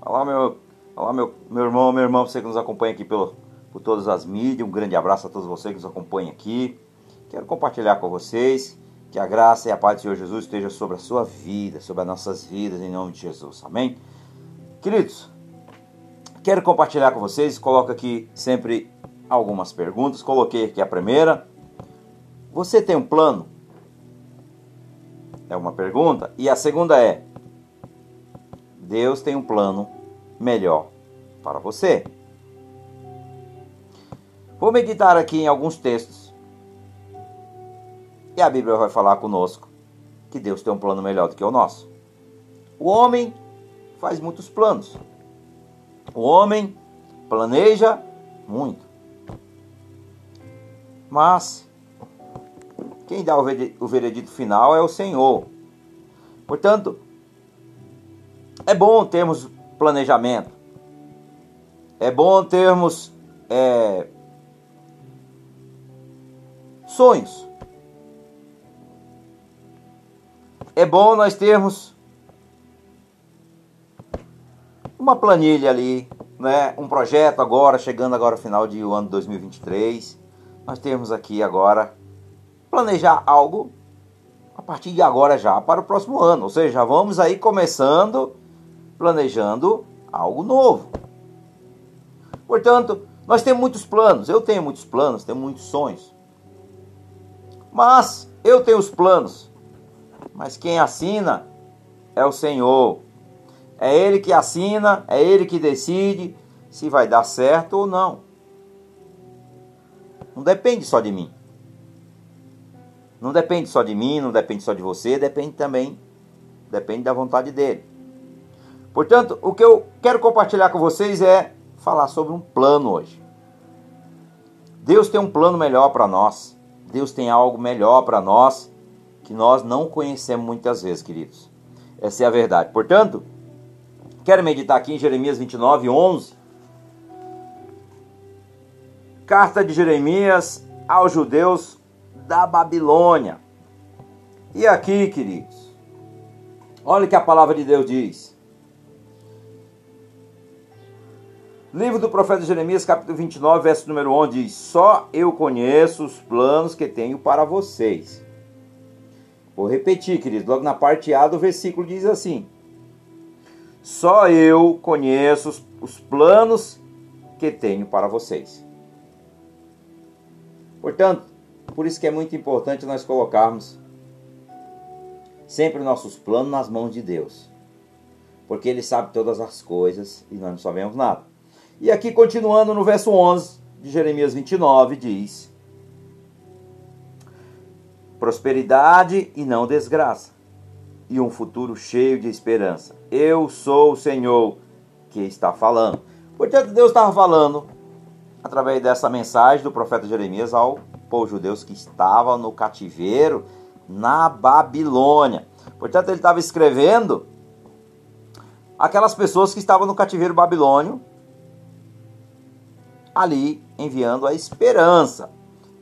Olá, meu, olá meu, meu irmão, meu irmão, você que nos acompanha aqui pelo, por todas as mídias. Um grande abraço a todos vocês que nos acompanham aqui. Quero compartilhar com vocês que a graça e a paz do Senhor Jesus esteja sobre a sua vida, sobre as nossas vidas, em nome de Jesus. Amém? Queridos, quero compartilhar com vocês, coloco aqui sempre algumas perguntas. Coloquei aqui a primeira. Você tem um plano? É uma pergunta. E a segunda é: Deus tem um plano melhor para você. Vou meditar aqui em alguns textos. E a Bíblia vai falar conosco que Deus tem um plano melhor do que o nosso. O homem faz muitos planos. O homem planeja muito. Mas quem dá o veredito final é o Senhor. Portanto, é bom termos planejamento. É bom termos é, sonhos. É bom nós termos uma planilha ali, né? um projeto agora, chegando agora ao final de ano 2023. Nós temos aqui agora planejar algo a partir de agora já para o próximo ano. Ou seja, vamos aí começando planejando algo novo. Portanto, nós temos muitos planos, eu tenho muitos planos, tenho muitos sonhos. Mas eu tenho os planos, mas quem assina é o Senhor. É Ele que assina, é Ele que decide se vai dar certo ou não. Não depende só de mim. Não depende só de mim, não depende só de você, depende também, depende da vontade dele. Portanto, o que eu quero compartilhar com vocês é falar sobre um plano hoje. Deus tem um plano melhor para nós. Deus tem algo melhor para nós que nós não conhecemos muitas vezes, queridos. Essa é a verdade. Portanto, quero meditar aqui em Jeremias 29, 11. Carta de Jeremias aos judeus da Babilônia. E aqui, queridos, olha o que a palavra de Deus diz. Livro do profeta Jeremias, capítulo 29, verso número 11 diz: Só eu conheço os planos que tenho para vocês. Vou repetir, queridos, logo na parte A do versículo diz assim: Só eu conheço os planos que tenho para vocês. Portanto, por isso que é muito importante nós colocarmos sempre nossos planos nas mãos de Deus. Porque Ele sabe todas as coisas e nós não sabemos nada. E aqui, continuando no verso 11 de Jeremias 29, diz: Prosperidade e não desgraça, e um futuro cheio de esperança. Eu sou o Senhor que está falando. Portanto, Deus estava falando através dessa mensagem do profeta Jeremias ao povo judeu que estava no cativeiro na Babilônia. Portanto, ele estava escrevendo aquelas pessoas que estavam no cativeiro babilônio ali enviando a esperança.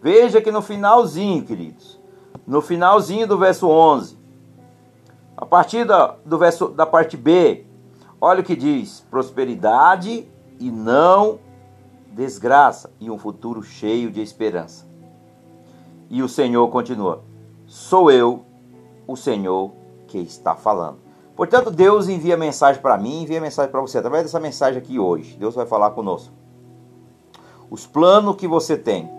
Veja que no finalzinho, queridos, no finalzinho do verso 11, a partir da, do verso, da parte B, olha o que diz: prosperidade e não desgraça, e um futuro cheio de esperança. E o Senhor continua: Sou eu, o Senhor, que está falando. Portanto, Deus envia mensagem para mim, envia mensagem para você, através dessa mensagem aqui hoje. Deus vai falar conosco os planos que você tem.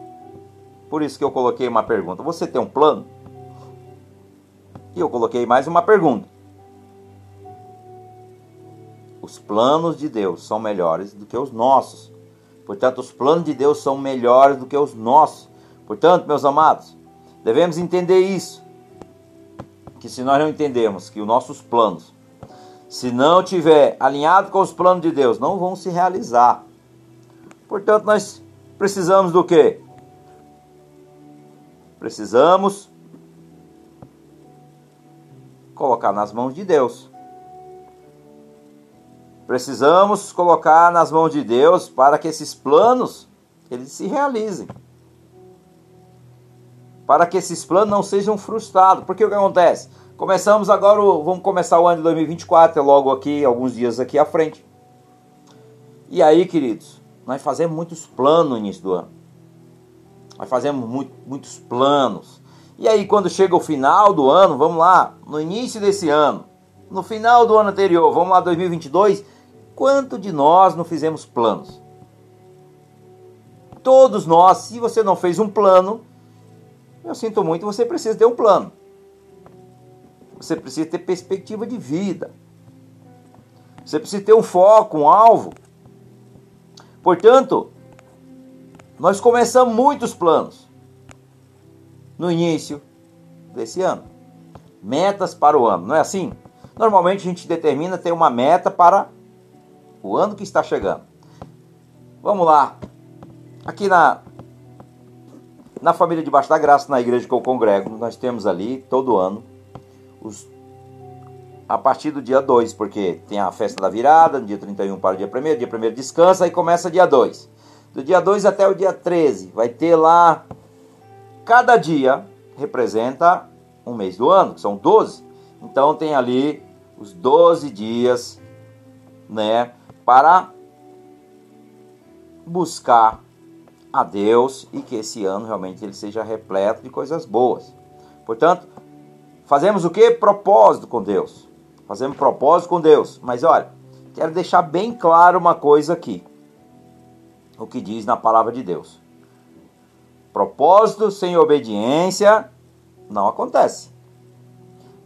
Por isso que eu coloquei uma pergunta. Você tem um plano? E eu coloquei mais uma pergunta. Os planos de Deus são melhores do que os nossos. Portanto, os planos de Deus são melhores do que os nossos. Portanto, meus amados, devemos entender isso. Que se nós não entendermos que os nossos planos, se não tiver alinhado com os planos de Deus, não vão se realizar. Portanto, nós precisamos do quê? Precisamos colocar nas mãos de Deus. Precisamos colocar nas mãos de Deus para que esses planos eles se realizem. Para que esses planos não sejam frustrados. Porque o que acontece? Começamos agora, vamos começar o ano de 2024, é logo aqui, alguns dias aqui à frente. E aí, queridos, nós fazemos muitos planos no início do ano. Nós fazemos muito, muitos planos. E aí, quando chega o final do ano, vamos lá, no início desse ano, no final do ano anterior, vamos lá, 2022, quanto de nós não fizemos planos? Todos nós, se você não fez um plano, eu sinto muito, você precisa ter um plano. Você precisa ter perspectiva de vida. Você precisa ter um foco, um alvo. Portanto, nós começamos muitos planos no início desse ano. Metas para o ano, não é assim? Normalmente a gente determina ter uma meta para o ano que está chegando. Vamos lá. Aqui na na família debaixo da graça, na igreja que eu congrego, nós temos ali todo ano os a partir do dia 2, porque tem a festa da virada, no dia 31 para o dia 1 dia 1 descansa e começa dia 2. Do dia 2 até o dia 13, vai ter lá, cada dia representa um mês do ano, que são 12. Então tem ali os 12 dias, né, para buscar a Deus e que esse ano realmente ele seja repleto de coisas boas. Portanto, fazemos o que? Propósito com Deus. Fazemos propósito com Deus. Mas olha, quero deixar bem claro uma coisa aqui. O que diz na palavra de Deus. Propósito sem obediência não acontece.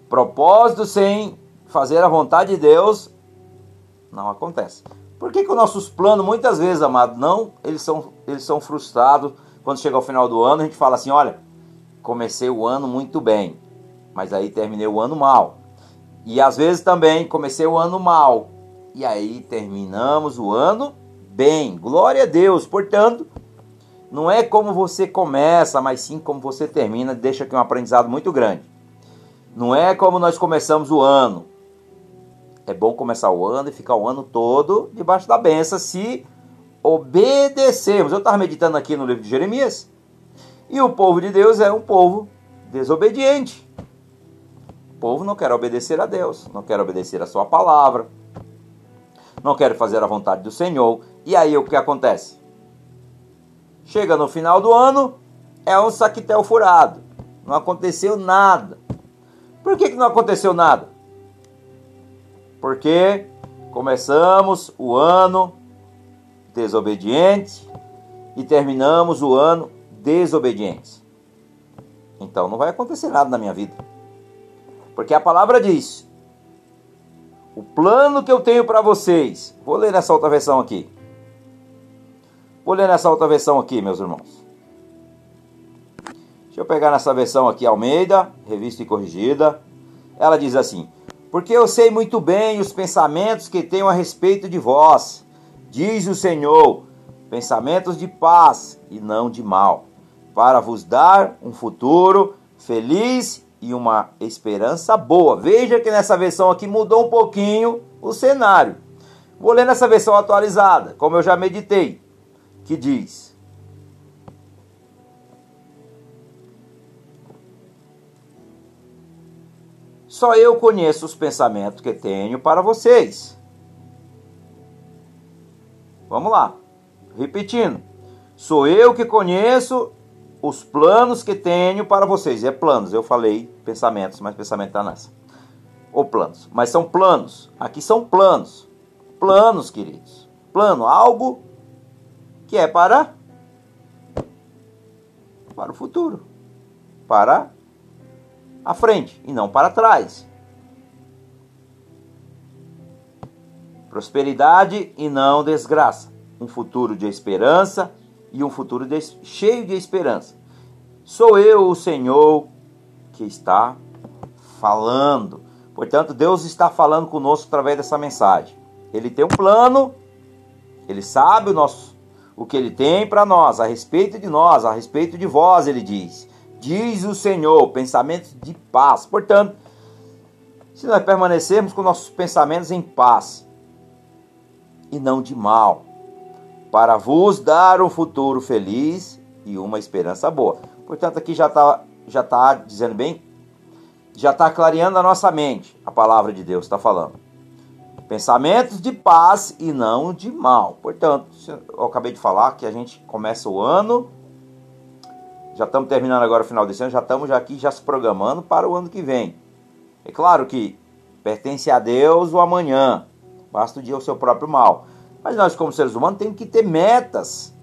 Propósito sem fazer a vontade de Deus não acontece. Por que, que os nossos planos, muitas vezes, amado, não, eles são, eles são frustrados quando chega ao final do ano, a gente fala assim, olha, comecei o ano muito bem, mas aí terminei o ano mal. E às vezes também comecei o ano mal. E aí terminamos o ano bem. Glória a Deus. Portanto, não é como você começa, mas sim como você termina. Deixa aqui um aprendizado muito grande. Não é como nós começamos o ano. É bom começar o ano e ficar o ano todo debaixo da benção se obedecermos. Eu estava meditando aqui no livro de Jeremias. E o povo de Deus é um povo desobediente. Povo não quer obedecer a Deus, não quer obedecer a sua palavra, não quer fazer a vontade do Senhor. E aí o que acontece? Chega no final do ano, é um saquetel furado. Não aconteceu nada. Por que, que não aconteceu nada? Porque começamos o ano desobediente e terminamos o ano desobedientes. Então não vai acontecer nada na minha vida. Porque a palavra diz: O plano que eu tenho para vocês. Vou ler nessa outra versão aqui. Vou ler nessa outra versão aqui, meus irmãos. Deixa eu pegar nessa versão aqui, Almeida, revista e corrigida. Ela diz assim: Porque eu sei muito bem os pensamentos que tenho a respeito de vós, diz o Senhor, pensamentos de paz e não de mal, para vos dar um futuro feliz e uma esperança boa. Veja que nessa versão aqui mudou um pouquinho o cenário. Vou ler nessa versão atualizada, como eu já meditei, que diz: Só eu conheço os pensamentos que tenho para vocês. Vamos lá. Repetindo. Sou eu que conheço os planos que tenho para vocês. É planos, eu falei pensamentos, mas pensamento está nessa. Ou planos. Mas são planos. Aqui são planos. Planos, queridos. Plano, algo que é para para o futuro. Para a frente e não para trás. Prosperidade e não desgraça. Um futuro de esperança e um futuro de, cheio de esperança. Sou eu, o Senhor, que está falando. Portanto, Deus está falando conosco através dessa mensagem. Ele tem um plano, ele sabe o nosso o que ele tem para nós, a respeito de nós, a respeito de vós, ele diz. Diz o Senhor, pensamentos de paz. Portanto, se nós permanecermos com nossos pensamentos em paz e não de mal, para vos dar um futuro feliz e uma esperança boa. Portanto, aqui já está já tá dizendo bem já está clareando a nossa mente, a palavra de Deus está falando. Pensamentos de paz e não de mal. Portanto, eu acabei de falar que a gente começa o ano, já estamos terminando agora o final desse ano, já estamos já aqui já se programando para o ano que vem. É claro que pertence a Deus o amanhã, basta o dia o seu próprio mal. Mas nós, como seres humanos, temos que ter metas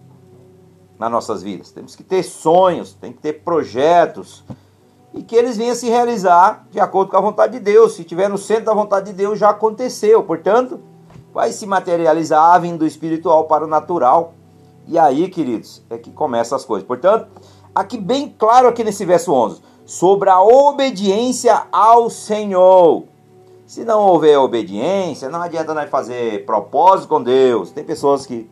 nas nossas vidas, temos que ter sonhos, tem que ter projetos e que eles venham se realizar de acordo com a vontade de Deus. Se estiver no centro da vontade de Deus, já aconteceu. Portanto, vai se materializar vindo do espiritual para o natural. E aí, queridos, é que começam as coisas. Portanto, aqui bem claro aqui nesse verso 11, sobre a obediência ao Senhor. Se não houver obediência, não adianta nós fazer propósito com Deus. Tem pessoas que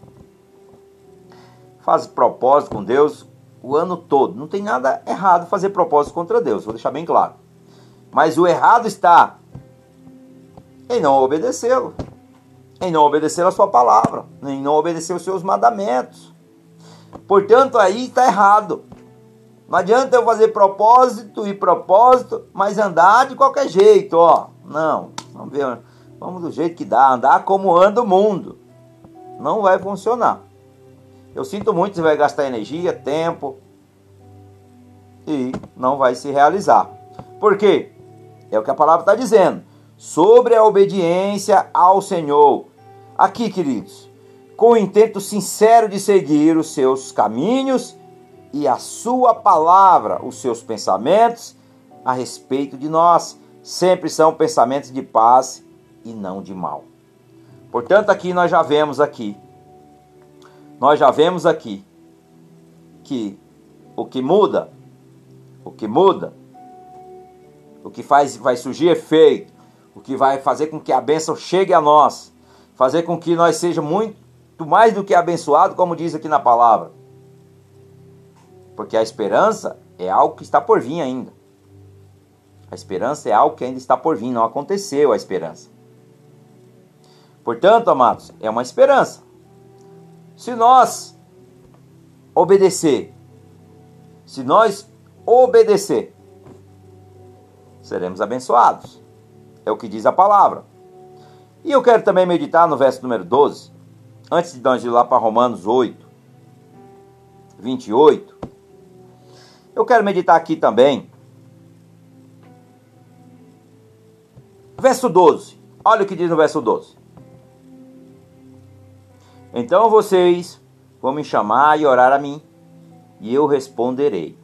fazem propósito com Deus o ano todo. Não tem nada errado fazer propósito contra Deus, vou deixar bem claro. Mas o errado está em não obedecê-lo, em não obedecer a sua palavra, em não obedecer os seus mandamentos. Portanto, aí está errado. Não adianta eu fazer propósito e propósito, mas andar de qualquer jeito, ó. Não, vamos ver, vamos do jeito que dá, andar como anda o mundo. Não vai funcionar. Eu sinto muito, você vai gastar energia, tempo e não vai se realizar. Por quê? É o que a palavra está dizendo. Sobre a obediência ao Senhor. Aqui, queridos, com o intento sincero de seguir os seus caminhos e a sua palavra, os seus pensamentos a respeito de nós sempre são pensamentos de paz e não de mal. Portanto, aqui nós já vemos aqui, nós já vemos aqui que o que muda, o que muda, o que faz vai surgir efeito, o que vai fazer com que a bênção chegue a nós, fazer com que nós sejamos muito mais do que abençoados, como diz aqui na palavra. Porque a esperança é algo que está por vir ainda. A esperança é algo que ainda está por vir, não aconteceu a esperança. Portanto, amados, é uma esperança. Se nós obedecer, se nós obedecer, seremos abençoados. É o que diz a palavra. E eu quero também meditar no verso número 12, antes de nós ir lá para Romanos 8, 28. Eu quero meditar aqui também Verso 12. Olha o que diz no verso 12. Então vocês vão me chamar e orar a mim, e eu responderei.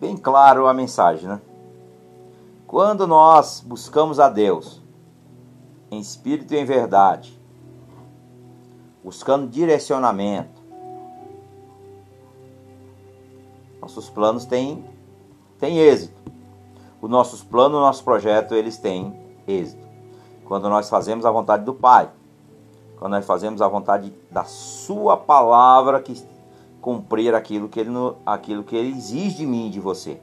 Bem claro a mensagem, né? Quando nós buscamos a Deus em espírito e em verdade, buscando direcionamento, nossos planos têm, têm êxito os nossos planos, o nosso projeto, eles têm êxito. Quando nós fazemos a vontade do Pai, quando nós fazemos a vontade da Sua palavra, que cumprir aquilo que Ele, aquilo que ele exige de mim e de você.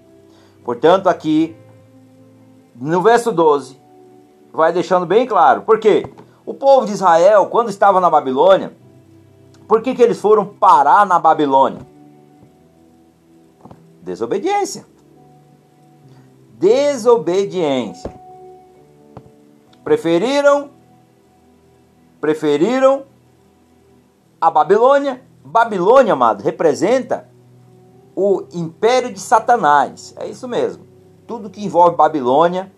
Portanto, aqui, no verso 12, vai deixando bem claro. Por quê? O povo de Israel, quando estava na Babilônia, por que, que eles foram parar na Babilônia? Desobediência desobediência. Preferiram preferiram a Babilônia. Babilônia, amado, representa o império de Satanás. É isso mesmo. Tudo que envolve Babilônia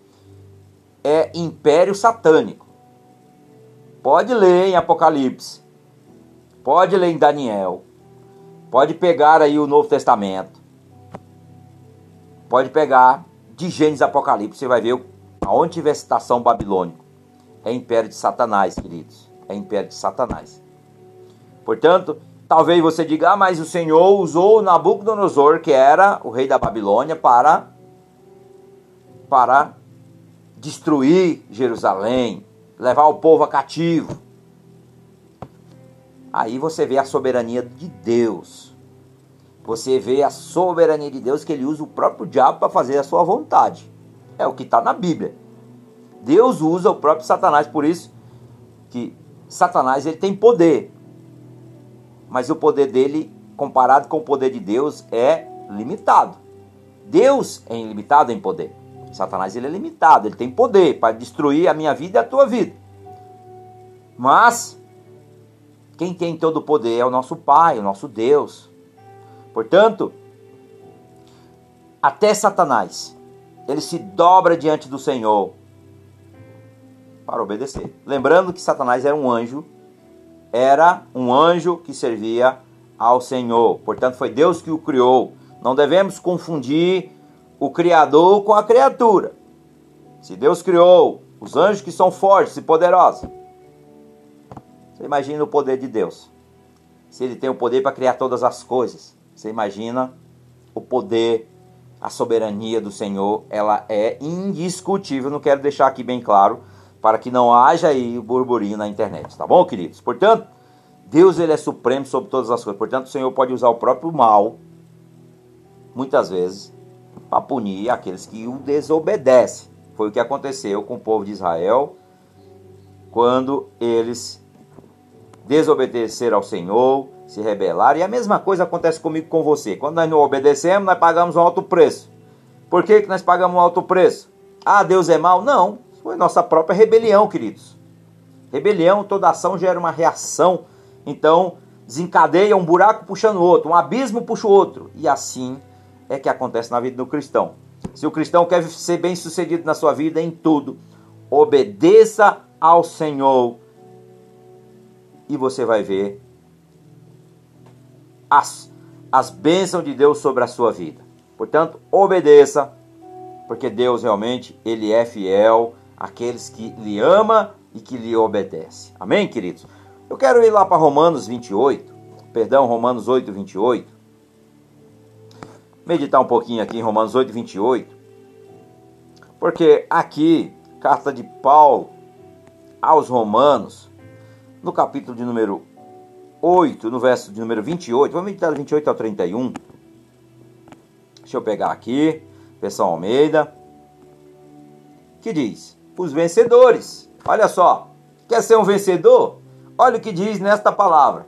é império satânico. Pode ler em Apocalipse. Pode ler em Daniel. Pode pegar aí o Novo Testamento. Pode pegar de Gênesis Apocalipse, você vai ver aonde tiver citação babilônico. É império de Satanás, queridos. É império de Satanás. Portanto, talvez você diga, ah, mas o Senhor usou Nabucodonosor, que era o rei da Babilônia, para, para destruir Jerusalém, levar o povo a cativo. Aí você vê a soberania de Deus você vê a soberania de Deus que ele usa o próprio diabo para fazer a sua vontade. É o que está na Bíblia. Deus usa o próprio Satanás, por isso que Satanás ele tem poder. Mas o poder dele, comparado com o poder de Deus, é limitado. Deus é ilimitado em poder. Satanás ele é limitado, ele tem poder para destruir a minha vida e a tua vida. Mas quem tem todo o poder é o nosso Pai, o nosso Deus. Portanto, até Satanás, ele se dobra diante do Senhor para obedecer. Lembrando que Satanás era um anjo, era um anjo que servia ao Senhor. Portanto, foi Deus que o criou. Não devemos confundir o Criador com a criatura. Se Deus criou os anjos que são fortes e poderosos, você imagina o poder de Deus. Se ele tem o poder para criar todas as coisas, você imagina o poder, a soberania do Senhor, ela é indiscutível. Não quero deixar aqui bem claro para que não haja aí burburinho na internet, tá bom, queridos? Portanto, Deus ele é supremo sobre todas as coisas. Portanto, o Senhor pode usar o próprio mal, muitas vezes, para punir aqueles que o desobedecem. Foi o que aconteceu com o povo de Israel quando eles desobedeceram ao Senhor, se rebelaram. E a mesma coisa acontece comigo com você. Quando nós não obedecemos, nós pagamos um alto preço. Por que, que nós pagamos um alto preço? Ah, Deus é mau? Não. Foi nossa própria rebelião, queridos. Rebelião, toda ação gera uma reação. Então, desencadeia um buraco puxando o outro, um abismo puxa o outro. E assim é que acontece na vida do cristão. Se o cristão quer ser bem sucedido na sua vida em tudo, obedeça ao Senhor e você vai ver as, as bênçãos de Deus sobre a sua vida. Portanto, obedeça, porque Deus realmente ele é fiel àqueles que lhe ama e que lhe obedece. Amém, queridos? Eu quero ir lá para Romanos 28, perdão, Romanos 8, 28. Meditar um pouquinho aqui em Romanos 8, 28. Porque aqui, carta de Paulo aos Romanos, no capítulo de número 8, no verso de número 28, vamos meditar do 28 ao 31. Deixa eu pegar aqui, versão Almeida, que diz: Os vencedores. Olha só, quer ser um vencedor? Olha o que diz nesta palavra.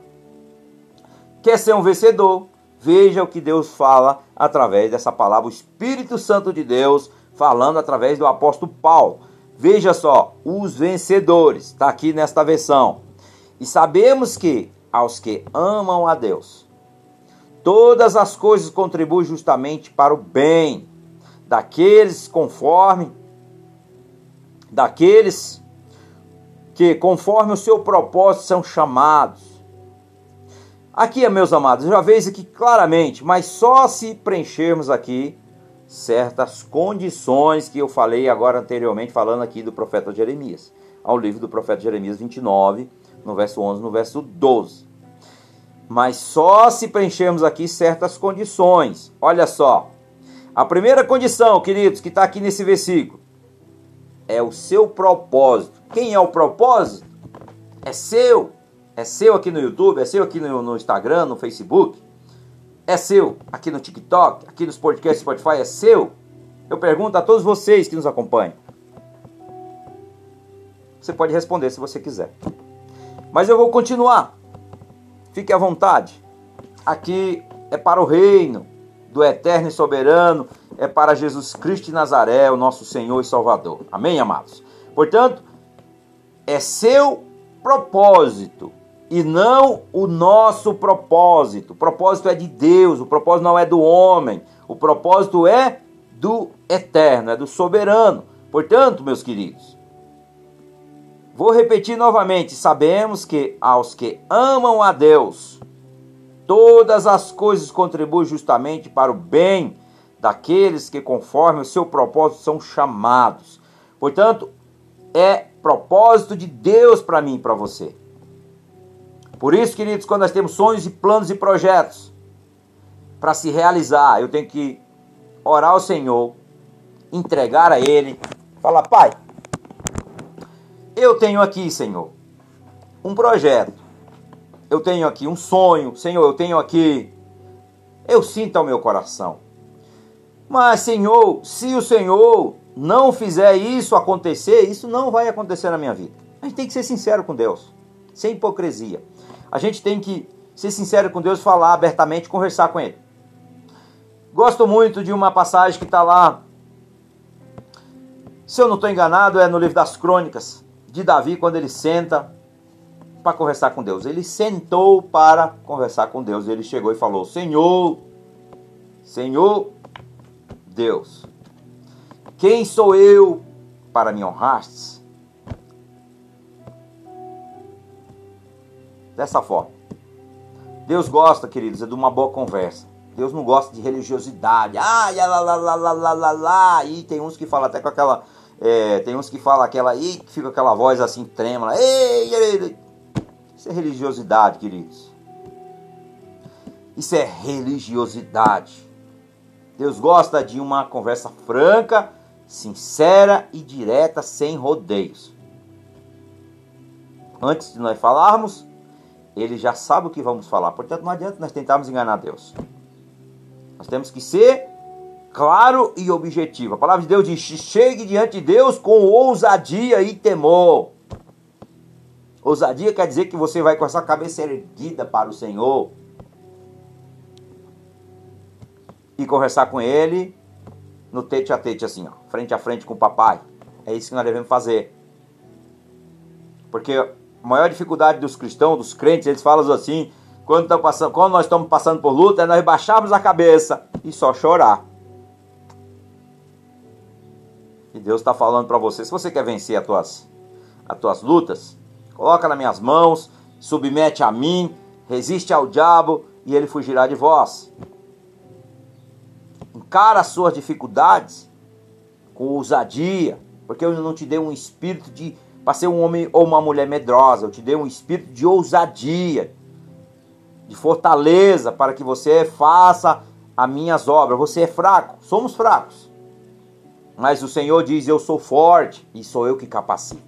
Quer ser um vencedor? Veja o que Deus fala através dessa palavra, o Espírito Santo de Deus falando através do apóstolo Paulo. Veja só, os vencedores, está aqui nesta versão. E sabemos que aos que amam a Deus, todas as coisas contribuem justamente para o bem daqueles conforme daqueles que conforme o seu propósito são chamados. Aqui, meus amados, já vejo aqui claramente, mas só se preenchermos aqui certas condições que eu falei agora anteriormente, falando aqui do profeta Jeremias, ao livro do profeta Jeremias 29, no verso 11, no verso 12. Mas só se preenchermos aqui certas condições. Olha só. A primeira condição, queridos, que está aqui nesse versículo, é o seu propósito. Quem é o propósito? É seu. É seu aqui no YouTube, é seu aqui no, no Instagram, no Facebook. É seu aqui no TikTok, aqui nos podcasts Spotify, é seu. Eu pergunto a todos vocês que nos acompanham. Você pode responder se você quiser. Mas eu vou continuar. Fique à vontade. Aqui é para o reino do eterno e soberano, é para Jesus Cristo de Nazaré, o nosso Senhor e Salvador. Amém, amados? Portanto, é seu propósito e não o nosso propósito. O propósito é de Deus, o propósito não é do homem, o propósito é do eterno, é do soberano. Portanto, meus queridos, Vou repetir novamente: sabemos que aos que amam a Deus, todas as coisas contribuem justamente para o bem daqueles que, conforme o seu propósito, são chamados. Portanto, é propósito de Deus para mim e para você. Por isso, queridos, quando nós temos sonhos e planos e projetos para se realizar, eu tenho que orar ao Senhor, entregar a Ele, falar, Pai, eu tenho aqui, Senhor, um projeto. Eu tenho aqui um sonho, Senhor, eu tenho aqui. Eu sinto ao meu coração. Mas, Senhor, se o Senhor não fizer isso acontecer, isso não vai acontecer na minha vida. A gente tem que ser sincero com Deus, sem hipocrisia. A gente tem que ser sincero com Deus, falar abertamente, conversar com Ele. Gosto muito de uma passagem que está lá Se eu não estou enganado, é no livro das crônicas de Davi, quando ele senta para conversar com Deus. Ele sentou para conversar com Deus. Ele chegou e falou: Senhor, Senhor Deus, quem sou eu para me honrastes? Dessa forma. Deus gosta, queridos, é de uma boa conversa. Deus não gosta de religiosidade. Ah, lá, lá, lá, lá, lá, lá, lá. E tem uns que falam até com aquela. É, tem uns que falam aquela aí, que fica aquela voz assim trêmula. Ei, ei. Isso é religiosidade, queridos. Isso é religiosidade. Deus gosta de uma conversa franca, sincera e direta, sem rodeios. Antes de nós falarmos, ele já sabe o que vamos falar. Portanto, não adianta nós tentarmos enganar Deus. Nós temos que ser claro e objetivo. A palavra de Deus diz: chegue diante de Deus com ousadia e temor. Ousadia quer dizer que você vai com essa cabeça erguida para o Senhor e conversar com Ele no tete a tete, assim, ó, frente a frente com o papai. É isso que nós devemos fazer. Porque a maior dificuldade dos cristãos, dos crentes, eles falam assim: quando, passando, quando nós estamos passando por luta, é nós baixarmos a cabeça e só chorar. E Deus está falando para você: se você quer vencer as tuas, as tuas lutas, coloca nas minhas mãos, submete a mim, resiste ao diabo e ele fugirá de vós. Encara as suas dificuldades com ousadia, porque eu não te dei um espírito de para ser um homem ou uma mulher medrosa, eu te dei um espírito de ousadia, de fortaleza para que você faça as minhas obras. Você é fraco, somos fracos. Mas o Senhor diz: Eu sou forte e sou eu que capacito.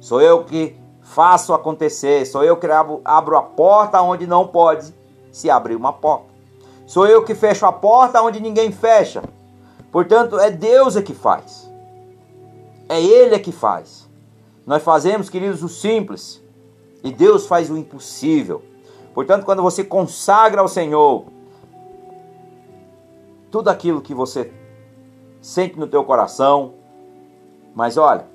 Sou eu que faço acontecer. Sou eu que abro, a porta onde não pode se abrir uma porta. Sou eu que fecho a porta onde ninguém fecha. Portanto, é Deus é que faz. É Ele é que faz. Nós fazemos, queridos, o simples. E Deus faz o impossível. Portanto, quando você consagra ao Senhor tudo aquilo que você sente no teu coração, mas olha,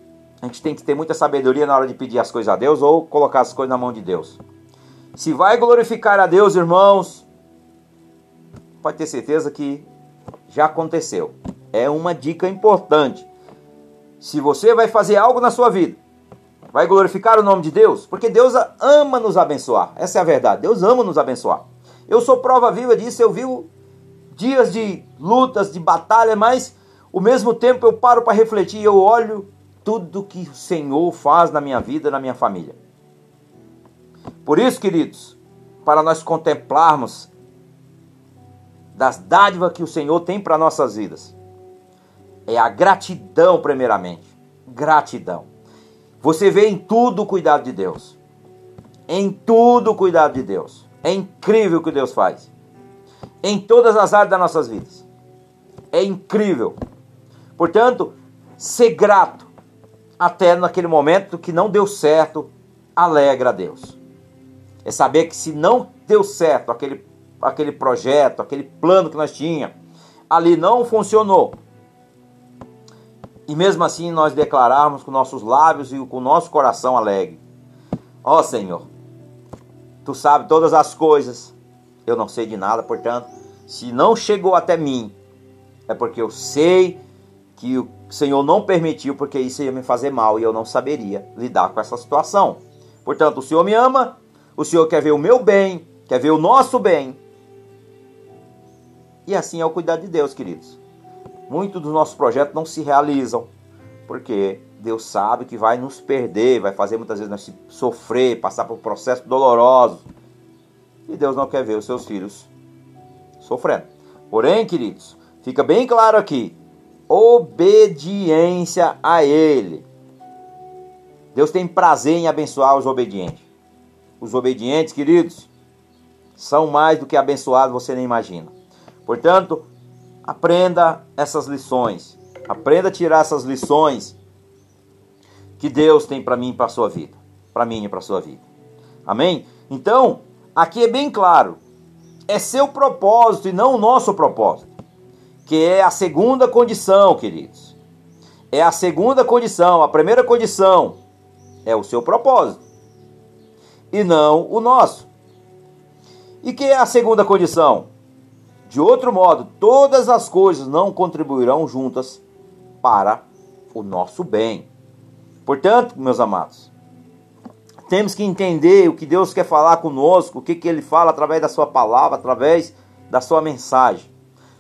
a gente tem que ter muita sabedoria na hora de pedir as coisas a Deus ou colocar as coisas na mão de Deus. Se vai glorificar a Deus, irmãos, pode ter certeza que já aconteceu. É uma dica importante. Se você vai fazer algo na sua vida Vai glorificar o nome de Deus? Porque Deus ama nos abençoar. Essa é a verdade. Deus ama nos abençoar. Eu sou prova viva disso. Eu vivo dias de lutas, de batalha, mas ao mesmo tempo eu paro para refletir. Eu olho tudo que o Senhor faz na minha vida, na minha família. Por isso, queridos, para nós contemplarmos das dádivas que o Senhor tem para nossas vidas, é a gratidão, primeiramente. Gratidão. Você vê em tudo o cuidado de Deus. Em tudo o cuidado de Deus. É incrível o que Deus faz. Em todas as áreas das nossas vidas. É incrível. Portanto, ser grato até naquele momento que não deu certo, alegra a Deus. É saber que se não deu certo aquele, aquele projeto, aquele plano que nós tínhamos, ali não funcionou, e mesmo assim nós declararmos com nossos lábios e com o nosso coração alegre: Ó oh, Senhor, tu sabes todas as coisas, eu não sei de nada, portanto, se não chegou até mim, é porque eu sei que o Senhor não permitiu, porque isso ia me fazer mal e eu não saberia lidar com essa situação. Portanto, o Senhor me ama, o Senhor quer ver o meu bem, quer ver o nosso bem. E assim é o cuidado de Deus, queridos. Muitos dos nossos projetos não se realizam, porque Deus sabe que vai nos perder, vai fazer muitas vezes nós sofrer, passar por processos dolorosos. E Deus não quer ver os seus filhos sofrendo. Porém, queridos, fica bem claro aqui: obediência a Ele. Deus tem prazer em abençoar os obedientes. Os obedientes, queridos, são mais do que abençoados, você nem imagina. Portanto, Aprenda essas lições. Aprenda a tirar essas lições que Deus tem para mim e para sua vida. Para mim e para sua vida. Amém? Então, aqui é bem claro. É seu propósito e não o nosso propósito. Que é a segunda condição, queridos. é a segunda condição. A primeira condição é o seu propósito e não o nosso. E que é a segunda condição? De outro modo, todas as coisas não contribuirão juntas para o nosso bem. Portanto, meus amados, temos que entender o que Deus quer falar conosco, o que, que Ele fala através da Sua palavra, através da Sua mensagem.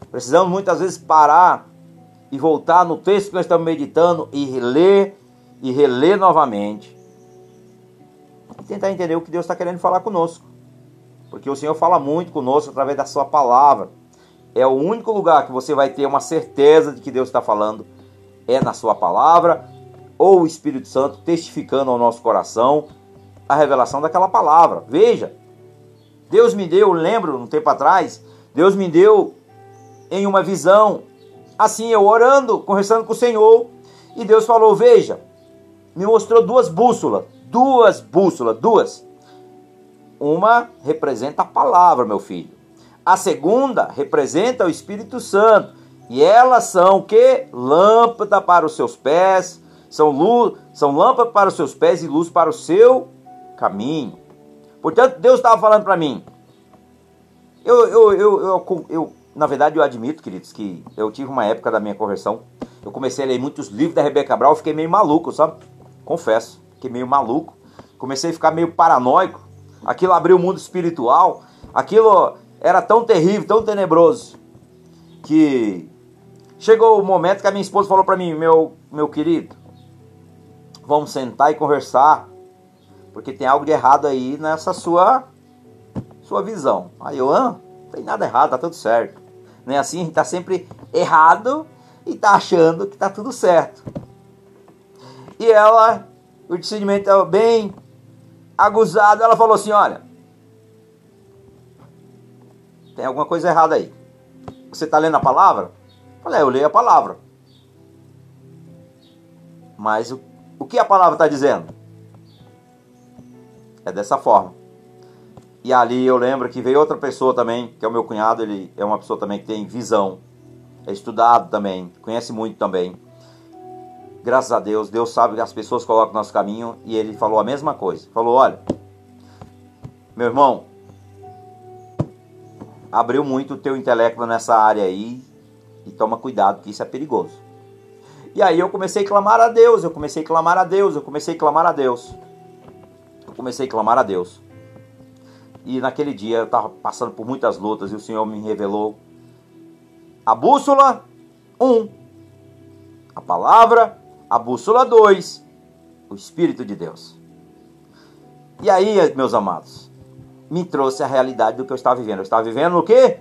Precisamos muitas vezes parar e voltar no texto que nós estamos meditando e reler e reler novamente e tentar entender o que Deus está querendo falar conosco. Porque o Senhor fala muito conosco através da Sua palavra. É o único lugar que você vai ter uma certeza de que Deus está falando é na Sua palavra ou o Espírito Santo testificando ao nosso coração a revelação daquela palavra. Veja, Deus me deu, lembro, um tempo atrás, Deus me deu em uma visão, assim eu orando, conversando com o Senhor, e Deus falou: Veja, me mostrou duas bússolas, duas bússolas, duas. Uma representa a palavra, meu filho. A segunda representa o Espírito Santo. E elas são que lâmpada para os seus pés, são luz, são lâmpada para os seus pés e luz para o seu caminho. Portanto, Deus estava falando para mim. Eu, eu, eu, eu, eu, na verdade, eu admito, queridos, que eu tive uma época da minha conversão. Eu comecei a ler muitos livros da Rebeca Cabral, fiquei meio maluco, sabe? Confesso, fiquei meio maluco. Comecei a ficar meio paranoico. Aquilo abriu o mundo espiritual. Aquilo era tão terrível, tão tenebroso, que chegou o momento que a minha esposa falou para mim, meu, meu querido, vamos sentar e conversar porque tem algo de errado aí nessa sua sua visão. Aí eu, ah, não tem nada errado, tá tudo certo. Não é assim? A gente tá sempre errado e tá achando que tá tudo certo. E ela, o discernimento é bem aguzado, ela falou assim: olha, tem alguma coisa errada aí. Você está lendo a palavra? Eu falei, é, eu leio a palavra. Mas o, o que a palavra está dizendo? É dessa forma. E ali eu lembro que veio outra pessoa também, que é o meu cunhado, ele é uma pessoa também que tem visão, é estudado também, conhece muito também. Graças a Deus, Deus sabe que as pessoas colocam no nosso caminho e ele falou a mesma coisa. Falou: olha, meu irmão, abriu muito o teu intelecto nessa área aí e toma cuidado que isso é perigoso. E aí eu comecei a clamar a Deus, eu comecei a clamar a Deus, eu comecei a clamar a Deus eu comecei a clamar a Deus. E naquele dia eu estava passando por muitas lutas e o Senhor me revelou a bússola 1, um, a palavra, a bússola 2, o Espírito de Deus. E aí, meus amados, me trouxe a realidade do que eu estava vivendo. Eu estava vivendo no quê?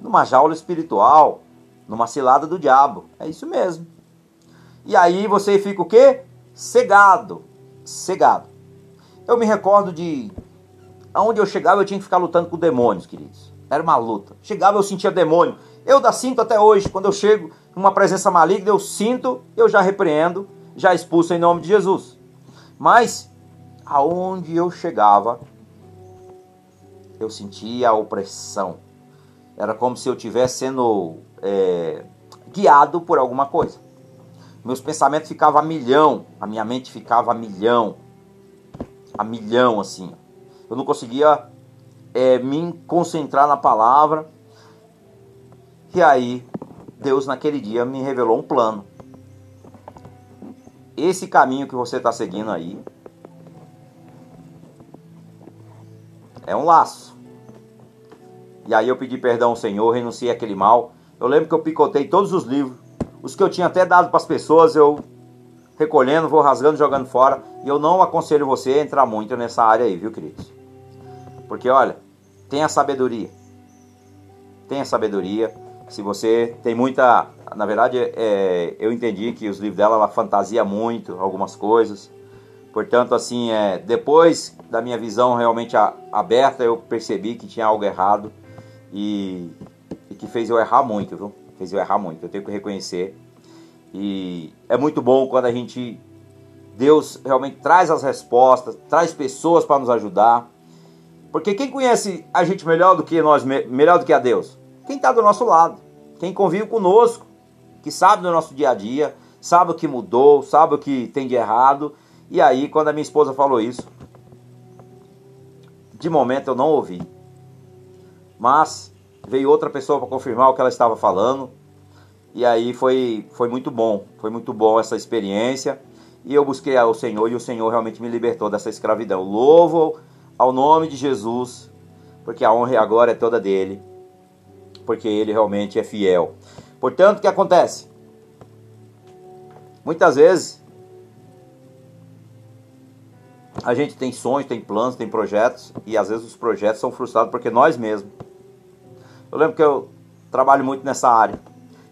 Numa jaula espiritual, numa cilada do diabo. É isso mesmo. E aí você fica o quê? Cegado. Cegado. Eu me recordo de aonde eu chegava, eu tinha que ficar lutando com demônios, queridos. Era uma luta. Chegava, eu sentia demônio. Eu da sinto até hoje, quando eu chego numa presença maligna, eu sinto, eu já repreendo, já expulso em nome de Jesus. Mas aonde eu chegava, eu sentia a opressão. Era como se eu estivesse sendo é, guiado por alguma coisa. Meus pensamentos ficavam a milhão, a minha mente ficava a milhão a milhão, assim. Eu não conseguia é, me concentrar na palavra. E aí, Deus naquele dia me revelou um plano. Esse caminho que você está seguindo aí é um laço. E aí eu pedi perdão ao Senhor, renunciei àquele mal. Eu lembro que eu picotei todos os livros. Os que eu tinha até dado para as pessoas, eu recolhendo, vou rasgando, jogando fora. E eu não aconselho você a entrar muito nessa área aí, viu, queridos? Porque olha, tenha sabedoria. Tenha sabedoria. Se você tem muita. Na verdade, é, eu entendi que os livros dela ela fantasia muito algumas coisas. Portanto, assim, é, depois da minha visão realmente aberta, eu percebi que tinha algo errado e, e que fez eu errar muito, viu? Fez eu errar muito. Eu tenho que reconhecer e é muito bom quando a gente Deus realmente traz as respostas, traz pessoas para nos ajudar. Porque quem conhece a gente melhor do que nós, melhor do que a Deus? Quem está do nosso lado, quem convive conosco, que sabe do nosso dia a dia, sabe o que mudou, sabe o que tem de errado. E aí, quando a minha esposa falou isso, de momento eu não ouvi. Mas veio outra pessoa para confirmar o que ela estava falando. E aí foi, foi muito bom, foi muito bom essa experiência. E eu busquei ao Senhor e o Senhor realmente me libertou dessa escravidão. Louvo ao nome de Jesus, porque a honra e a glória é toda dele, porque ele realmente é fiel. Portanto, o que acontece? Muitas vezes a gente tem sonhos, tem planos, tem projetos e às vezes os projetos são frustrados porque nós mesmos. Eu lembro que eu trabalho muito nessa área.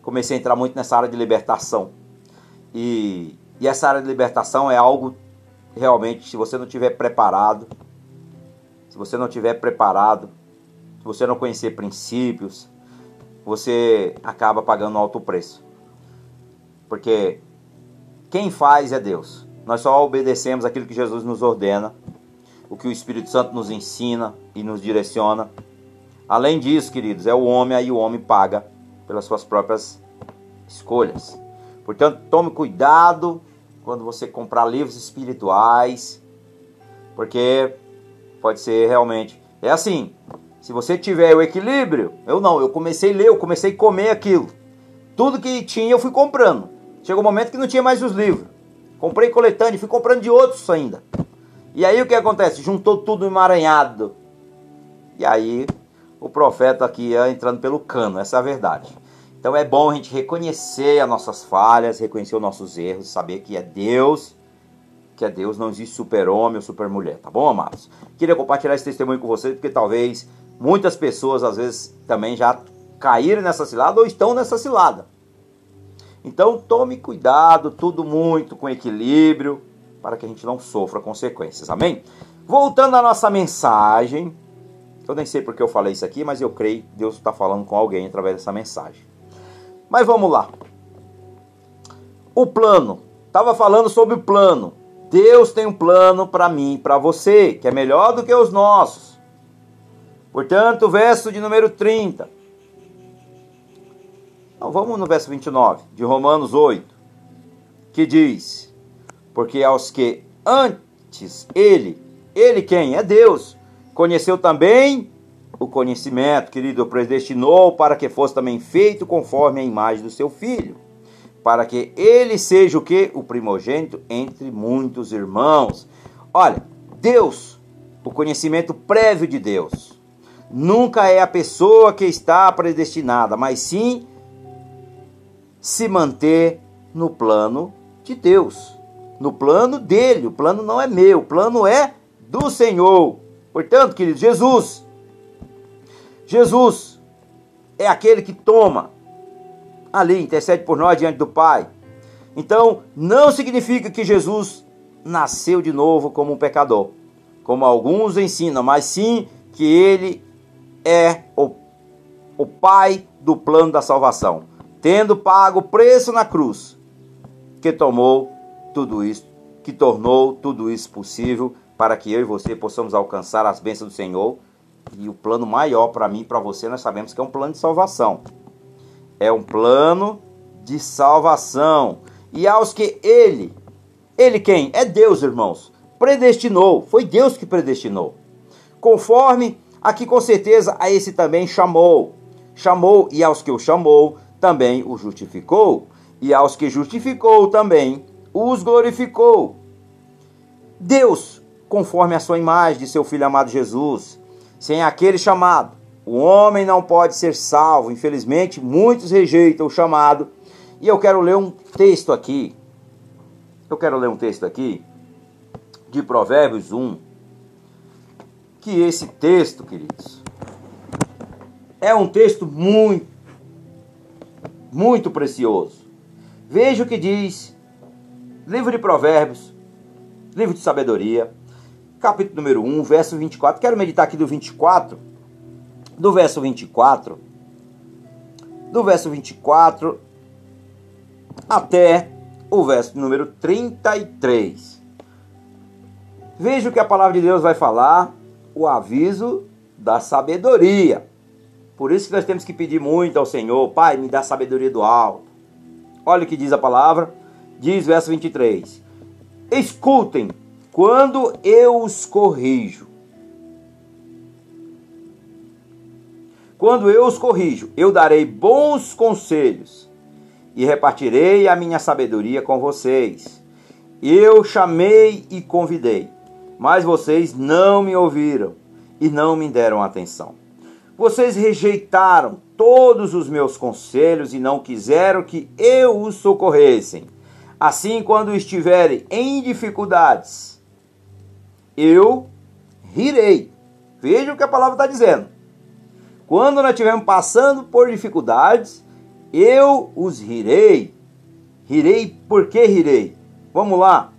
Comecei a entrar muito nessa área de libertação. E, e essa área de libertação é algo realmente, se você não tiver preparado, se você não tiver preparado, se você não conhecer princípios, você acaba pagando alto preço. Porque quem faz é Deus. Nós só obedecemos aquilo que Jesus nos ordena, o que o Espírito Santo nos ensina e nos direciona. Além disso, queridos, é o homem aí o homem paga pelas suas próprias escolhas. Portanto, tome cuidado quando você comprar livros espirituais, porque pode ser realmente. É assim, se você tiver o equilíbrio, eu não, eu comecei a ler, eu comecei a comer aquilo. Tudo que tinha eu fui comprando. Chegou um momento que não tinha mais os livros. Comprei coletânea e fui comprando de outros ainda. E aí o que acontece? Juntou tudo emaranhado. E aí o profeta aqui ia entrando pelo cano, essa é a verdade. Então é bom a gente reconhecer as nossas falhas, reconhecer os nossos erros, saber que é Deus, que é Deus, não existe super-homem ou super-mulher, tá bom, amados? Queria compartilhar esse testemunho com vocês, porque talvez muitas pessoas, às vezes, também já caíram nessa cilada ou estão nessa cilada. Então tome cuidado, tudo muito com equilíbrio, para que a gente não sofra consequências, amém? Voltando à nossa mensagem, eu nem sei porque eu falei isso aqui, mas eu creio que Deus está falando com alguém através dessa mensagem. Mas vamos lá. O plano. Estava falando sobre o plano. Deus tem um plano para mim, para você, que é melhor do que os nossos. Portanto, verso de número 30. Então, vamos no verso 29 de Romanos 8, que diz: Porque aos que antes ele, ele quem? É Deus, conheceu também o conhecimento, querido, predestinou para que fosse também feito conforme a imagem do seu filho, para que ele seja o que? O primogênito entre muitos irmãos. Olha, Deus, o conhecimento prévio de Deus, nunca é a pessoa que está predestinada, mas sim se manter no plano de Deus, no plano dele. O plano não é meu, o plano é do Senhor. Portanto, querido, Jesus Jesus é aquele que toma ali, intercede por nós diante do Pai. Então, não significa que Jesus nasceu de novo como um pecador, como alguns ensinam, mas sim que ele é o, o Pai do plano da salvação, tendo pago o preço na cruz, que tomou tudo isso, que tornou tudo isso possível para que eu e você possamos alcançar as bênçãos do Senhor e o plano maior para mim e para você, nós sabemos que é um plano de salvação. É um plano de salvação. E aos que ele, ele quem? É Deus, irmãos. Predestinou. Foi Deus que predestinou. Conforme aqui com certeza a esse também chamou. Chamou e aos que o chamou também o justificou. E aos que justificou também os glorificou. Deus, conforme a sua imagem de seu filho amado Jesus, sem aquele chamado, o homem não pode ser salvo. Infelizmente, muitos rejeitam o chamado. E eu quero ler um texto aqui. Eu quero ler um texto aqui de Provérbios 1. Que esse texto, queridos, é um texto muito, muito precioso. Veja o que diz livro de Provérbios, livro de sabedoria, capítulo número 1, verso 24. Quero meditar aqui do 24, do verso 24, do verso 24 até o verso número 33. Veja o que a palavra de Deus vai falar, o aviso da sabedoria. Por isso que nós temos que pedir muito ao Senhor, Pai, me dá sabedoria do alto. Olha o que diz a palavra, Diz verso 23: Escutem quando eu os corrijo. Quando eu os corrijo, eu darei bons conselhos e repartirei a minha sabedoria com vocês. Eu chamei e convidei, mas vocês não me ouviram e não me deram atenção. Vocês rejeitaram todos os meus conselhos e não quiseram que eu os socorressem. Assim, quando estiverem em dificuldades, eu rirei. Veja o que a palavra está dizendo. Quando nós estivermos passando por dificuldades, eu os rirei. Rirei, por que rirei? Vamos lá.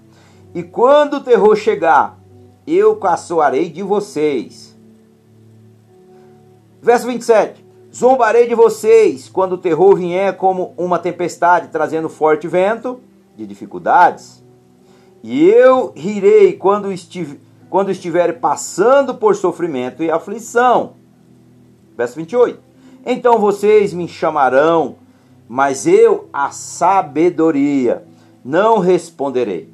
E quando o terror chegar, eu caçoarei de vocês. Verso 27. Zombarei de vocês quando o terror vier como uma tempestade, trazendo forte vento de dificuldades. E eu rirei quando, estive, quando estiver passando por sofrimento e aflição. Verso 28. Então vocês me chamarão, mas eu a sabedoria não responderei.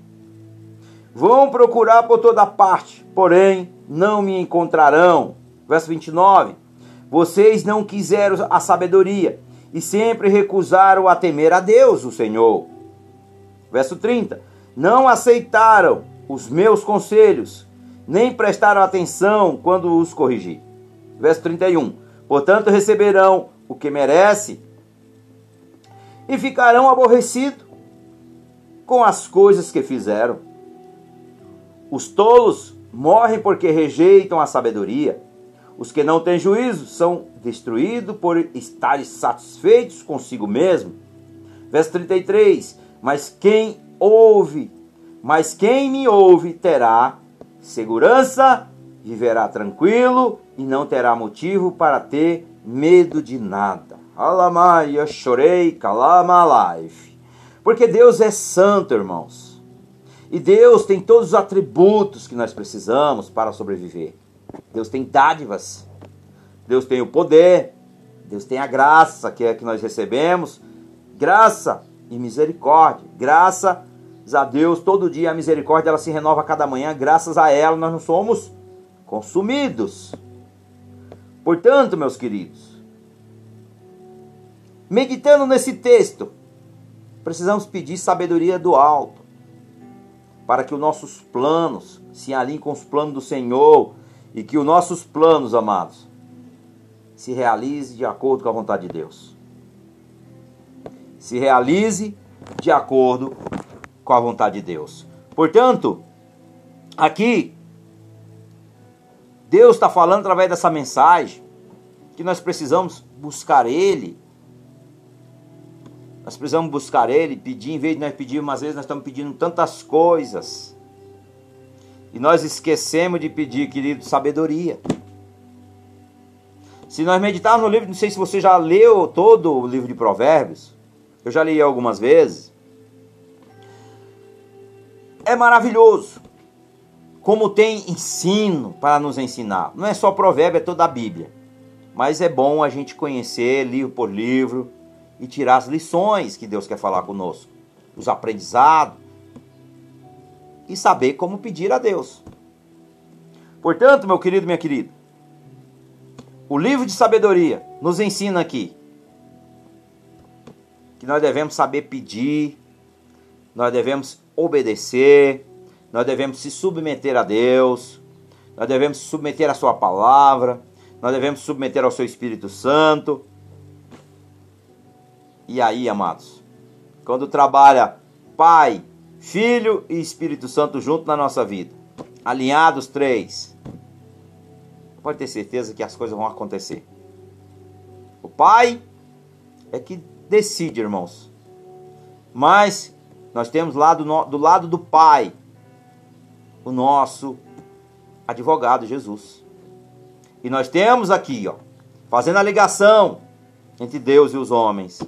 Vão procurar por toda parte, porém não me encontrarão. Verso 29. Vocês não quiseram a sabedoria e sempre recusaram a temer a Deus, o Senhor. Verso 30. Não aceitaram os meus conselhos, nem prestaram atenção quando os corrigi. Verso 31. Portanto, receberão o que merece e ficarão aborrecidos com as coisas que fizeram. Os tolos morrem porque rejeitam a sabedoria os que não têm juízo são destruídos por estarem satisfeitos consigo mesmo. Verso 33: Mas quem ouve, mas quem me ouve terá segurança, viverá tranquilo e não terá motivo para ter medo de nada. Alamaia, chorei, calama life. Porque Deus é santo, irmãos. E Deus tem todos os atributos que nós precisamos para sobreviver. Deus tem dádivas. Deus tem o poder. Deus tem a graça que é que nós recebemos. Graça e misericórdia. Graças a Deus, todo dia a misericórdia ela se renova a cada manhã. Graças a ela nós não somos consumidos. Portanto, meus queridos, meditando nesse texto, precisamos pedir sabedoria do alto para que os nossos planos se alinhem com os planos do Senhor e que os nossos planos, amados, se realize de acordo com a vontade de Deus. Se realize de acordo com a vontade de Deus. Portanto, aqui, Deus está falando através dessa mensagem que nós precisamos buscar Ele. Nós precisamos buscar Ele, pedir, em vez de nós pedirmos, às vezes nós estamos pedindo tantas coisas e nós esquecemos de pedir, querido, sabedoria. Se nós meditarmos no livro, não sei se você já leu todo o livro de Provérbios. Eu já li algumas vezes. É maravilhoso. Como tem ensino para nos ensinar. Não é só provérbio, é toda a Bíblia. Mas é bom a gente conhecer livro por livro e tirar as lições que Deus quer falar conosco. Os aprendizados e saber como pedir a Deus. Portanto, meu querido, minha querida, o livro de sabedoria nos ensina aqui que nós devemos saber pedir, nós devemos obedecer, nós devemos se submeter a Deus, nós devemos se submeter à Sua palavra, nós devemos se submeter ao Seu Espírito Santo. E aí, amados, quando trabalha Pai, Filho e Espírito Santo junto na nossa vida. Alinhados três. Pode ter certeza que as coisas vão acontecer. O Pai é que decide, irmãos. Mas nós temos lá do, do lado do Pai o nosso advogado Jesus. E nós temos aqui, ó, fazendo a ligação entre Deus e os homens,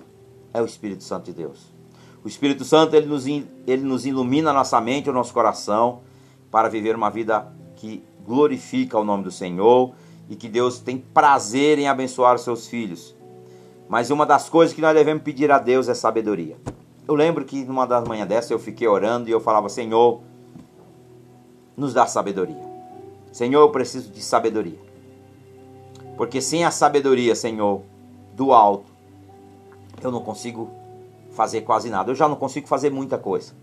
é o Espírito Santo de Deus. O Espírito Santo ele nos, ele nos ilumina a nossa mente, o nosso coração, para viver uma vida que glorifica o nome do Senhor e que Deus tem prazer em abençoar os seus filhos. Mas uma das coisas que nós devemos pedir a Deus é sabedoria. Eu lembro que numa das manhãs dessa eu fiquei orando e eu falava: Senhor, nos dá sabedoria. Senhor, eu preciso de sabedoria. Porque sem a sabedoria, Senhor, do alto, eu não consigo fazer quase nada. Eu já não consigo fazer muita coisa.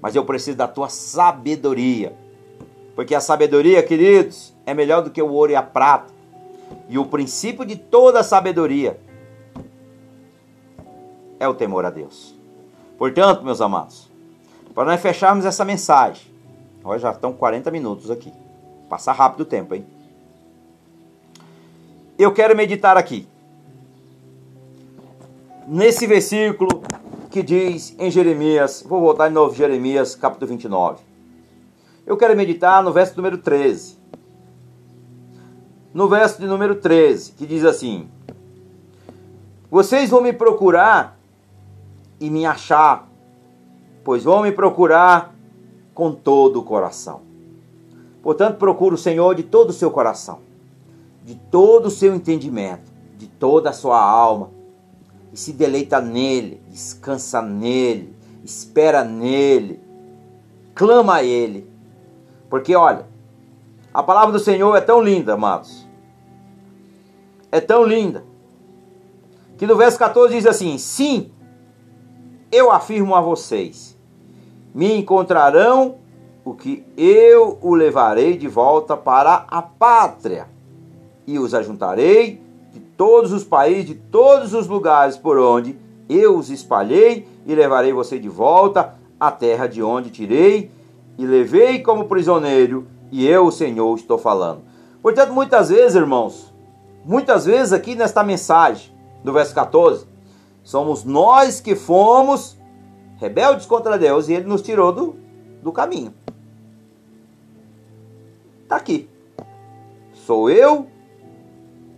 Mas eu preciso da tua sabedoria. Porque a sabedoria, queridos, é melhor do que o ouro e a prata. E o princípio de toda sabedoria é o temor a Deus. Portanto, meus amados, para nós fecharmos essa mensagem, olha, já estão 40 minutos aqui. Passa rápido o tempo, hein? Eu quero meditar aqui. Nesse versículo que diz em Jeremias, vou voltar de novo, Jeremias, capítulo 29. Eu quero meditar no verso número 13. No verso de número 13, que diz assim: Vocês vão me procurar e me achar, pois vão me procurar com todo o coração. Portanto, procure o Senhor de todo o seu coração, de todo o seu entendimento, de toda a sua alma, e se deleita nele, descansa nele, espera nele, clama a ele. Porque olha, a palavra do Senhor é tão linda, amados. É tão linda. Que no verso 14 diz assim: Sim, eu afirmo a vocês: me encontrarão o que eu o levarei de volta para a pátria, e os ajuntarei de todos os países, de todos os lugares por onde eu os espalhei, e levarei você de volta à terra de onde tirei e levei como prisioneiro, e eu, o Senhor, estou falando. Portanto, muitas vezes, irmãos, muitas vezes aqui nesta mensagem, do verso 14, Somos nós que fomos rebeldes contra Deus e ele nos tirou do, do caminho. Está aqui. Sou eu,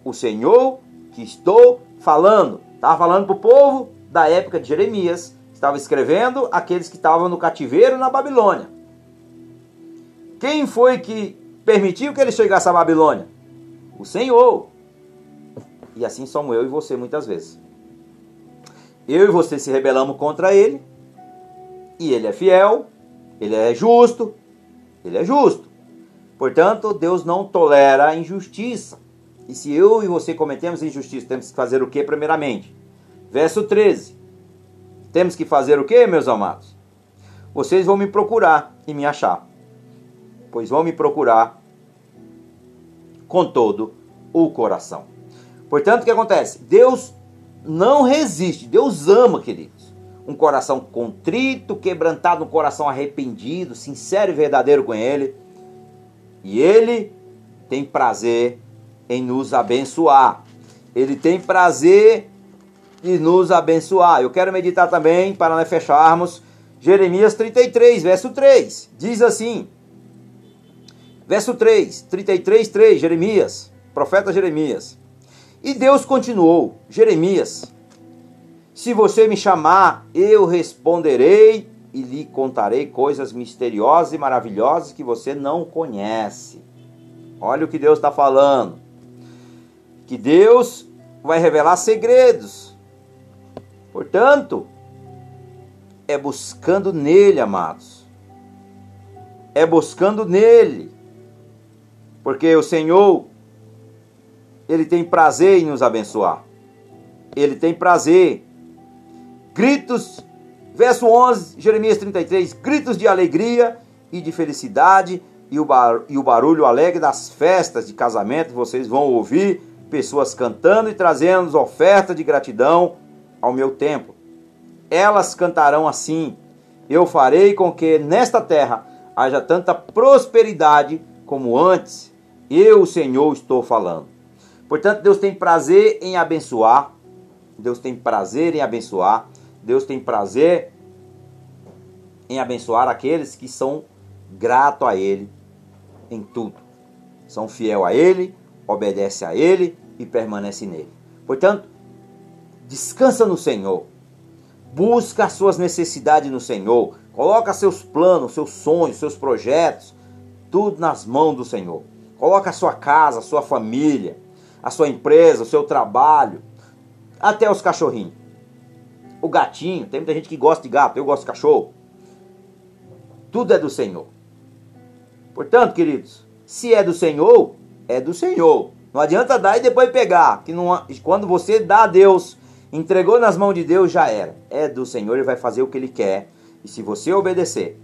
o Senhor, que estou falando. Estava falando para o povo da época de Jeremias. Estava escrevendo aqueles que estavam no cativeiro na Babilônia. Quem foi que permitiu que ele chegasse à Babilônia? O Senhor. E assim somos eu e você muitas vezes. Eu e você se rebelamos contra ele, e ele é fiel, ele é justo, ele é justo. Portanto, Deus não tolera a injustiça. E se eu e você cometemos injustiça, temos que fazer o que primeiramente? Verso 13. Temos que fazer o que, meus amados? Vocês vão me procurar e me achar. Pois vão me procurar com todo o coração. Portanto, o que acontece? Deus não resiste. Deus ama, queridos. Um coração contrito, quebrantado, um coração arrependido, sincero e verdadeiro com Ele. E Ele tem prazer em nos abençoar. Ele tem prazer em nos abençoar. Eu quero meditar também, para nós fecharmos, Jeremias 33, verso 3. Diz assim: Verso 3, 33, 3, Jeremias, profeta Jeremias. E Deus continuou: Jeremias, se você me chamar, eu responderei e lhe contarei coisas misteriosas e maravilhosas que você não conhece. Olha o que Deus está falando. Que Deus vai revelar segredos. Portanto, é buscando nele, amados. É buscando nele. Porque o Senhor ele tem prazer em nos abençoar. Ele tem prazer. Gritos, verso 11, Jeremias 33, gritos de alegria e de felicidade e o, bar, e o barulho alegre das festas de casamento, vocês vão ouvir pessoas cantando e trazendo oferta de gratidão ao meu templo. Elas cantarão assim: Eu farei com que nesta terra haja tanta prosperidade como antes. Eu, o Senhor, estou falando. Portanto, Deus tem prazer em abençoar. Deus tem prazer em abençoar. Deus tem prazer em abençoar aqueles que são gratos a Ele em tudo. São fiel a Ele, obedece a Ele e permanece nele. Portanto, descansa no Senhor. Busca as suas necessidades no Senhor. Coloca seus planos, seus sonhos, seus projetos, tudo nas mãos do Senhor. Coloca a sua casa, a sua família, a sua empresa, o seu trabalho, até os cachorrinhos. O gatinho. Tem muita gente que gosta de gato, eu gosto de cachorro. Tudo é do Senhor. Portanto, queridos, se é do Senhor, é do Senhor. Não adianta dar e depois pegar. Que não, quando você dá a Deus, entregou nas mãos de Deus, já era. É do Senhor, ele vai fazer o que ele quer. E se você obedecer,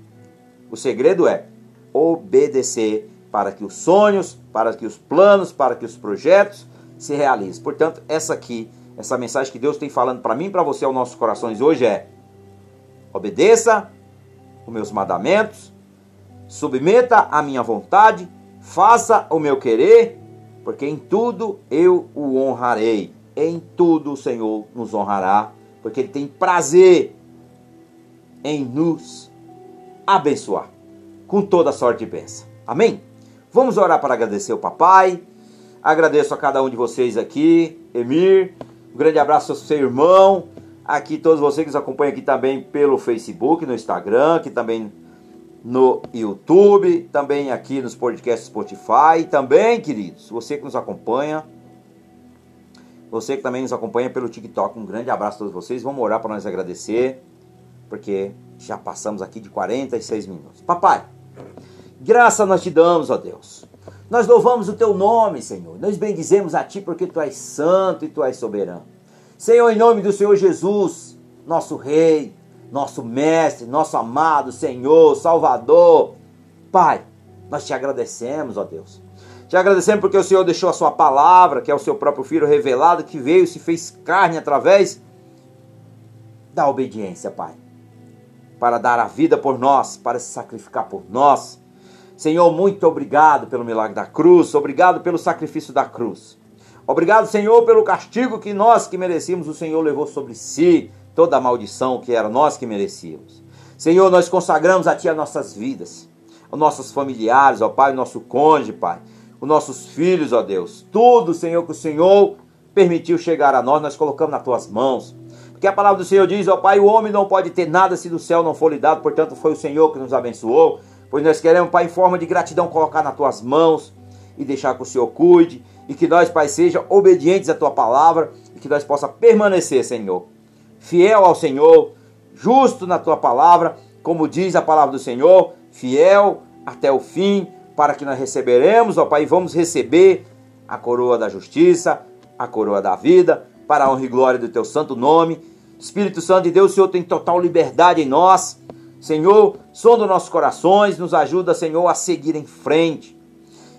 o segredo é obedecer para que os sonhos, para que os planos, para que os projetos se realizem. Portanto, essa aqui, essa mensagem que Deus tem falando para mim e para você aos nossos corações hoje é: obedeça os meus mandamentos, submeta a minha vontade, faça o meu querer, porque em tudo eu o honrarei. Em tudo o Senhor nos honrará, porque Ele tem prazer em nos abençoar com toda sorte de bênção. Amém? Vamos orar para agradecer o papai. Agradeço a cada um de vocês aqui, Emir. Um grande abraço ao seu irmão. Aqui, todos vocês que nos acompanham aqui também pelo Facebook, no Instagram, aqui também no YouTube, também aqui nos podcasts Spotify. Também, queridos, você que nos acompanha, você que também nos acompanha pelo TikTok, um grande abraço a todos vocês. Vamos orar para nós agradecer, porque já passamos aqui de 46 minutos. Papai, graça nós te damos, ó Deus. Nós louvamos o teu nome, Senhor. Nós bendizemos a ti porque tu és santo e tu és soberano. Senhor, em nome do Senhor Jesus, nosso Rei, nosso Mestre, nosso amado Senhor, Salvador. Pai, nós te agradecemos, ó Deus. Te agradecemos porque o Senhor deixou a sua palavra, que é o seu próprio Filho revelado, que veio e se fez carne através da obediência, Pai para dar a vida por nós, para se sacrificar por nós. Senhor, muito obrigado pelo milagre da cruz, obrigado pelo sacrifício da cruz. Obrigado, Senhor, pelo castigo que nós que merecíamos, o Senhor levou sobre si, toda a maldição que era nós que merecíamos. Senhor, nós consagramos a Ti as nossas vidas, os nossos familiares, ó Pai, o nosso cônjuge, Pai, os nossos filhos, ó Deus. Tudo, Senhor, que o Senhor permitiu chegar a nós, nós colocamos nas Tuas mãos. Porque a palavra do Senhor diz, ó Pai, o homem não pode ter nada se do céu não for lhe dado, portanto foi o Senhor que nos abençoou. Pois nós queremos, Pai, em forma de gratidão, colocar nas tuas mãos e deixar que o Senhor cuide. E que nós, Pai, sejam obedientes à tua palavra e que nós possa permanecer, Senhor, fiel ao Senhor, justo na tua palavra, como diz a palavra do Senhor, fiel até o fim, para que nós receberemos, ó Pai, e vamos receber a coroa da justiça, a coroa da vida, para a honra e glória do teu santo nome. Espírito Santo de Deus, o Senhor tem total liberdade em nós. Senhor, sonda nossos corações, nos ajuda, Senhor, a seguir em frente.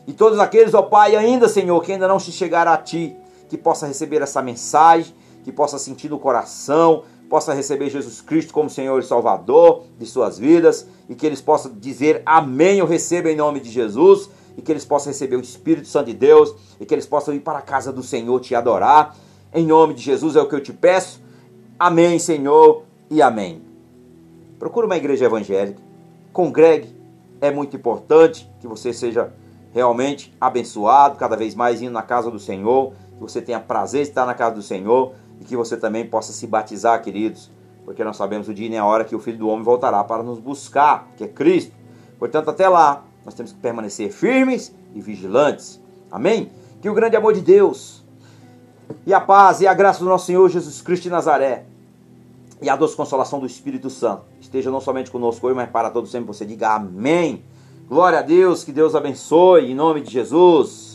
E todos aqueles, ó Pai, ainda, Senhor, que ainda não se chegaram a Ti, que possa receber essa mensagem, que possa sentir no coração, possa receber Jesus Cristo como Senhor e Salvador de suas vidas, e que eles possam dizer amém, eu recebo em nome de Jesus, e que eles possam receber o Espírito Santo de Deus, e que eles possam ir para a casa do Senhor te adorar, em nome de Jesus é o que eu te peço. Amém, Senhor, e amém. Procure uma igreja evangélica, congregue, é muito importante que você seja realmente abençoado, cada vez mais indo na casa do Senhor, que você tenha prazer de estar na casa do Senhor e que você também possa se batizar, queridos, porque nós sabemos o dia e a hora que o Filho do Homem voltará para nos buscar, que é Cristo. Portanto, até lá, nós temos que permanecer firmes e vigilantes. Amém? Que o grande amor de Deus, e a paz e a graça do nosso Senhor Jesus Cristo de Nazaré e a doce consolação do Espírito Santo esteja não somente conosco hoje, mas para todos sempre. Você diga amém. Glória a Deus, que Deus abençoe, em nome de Jesus.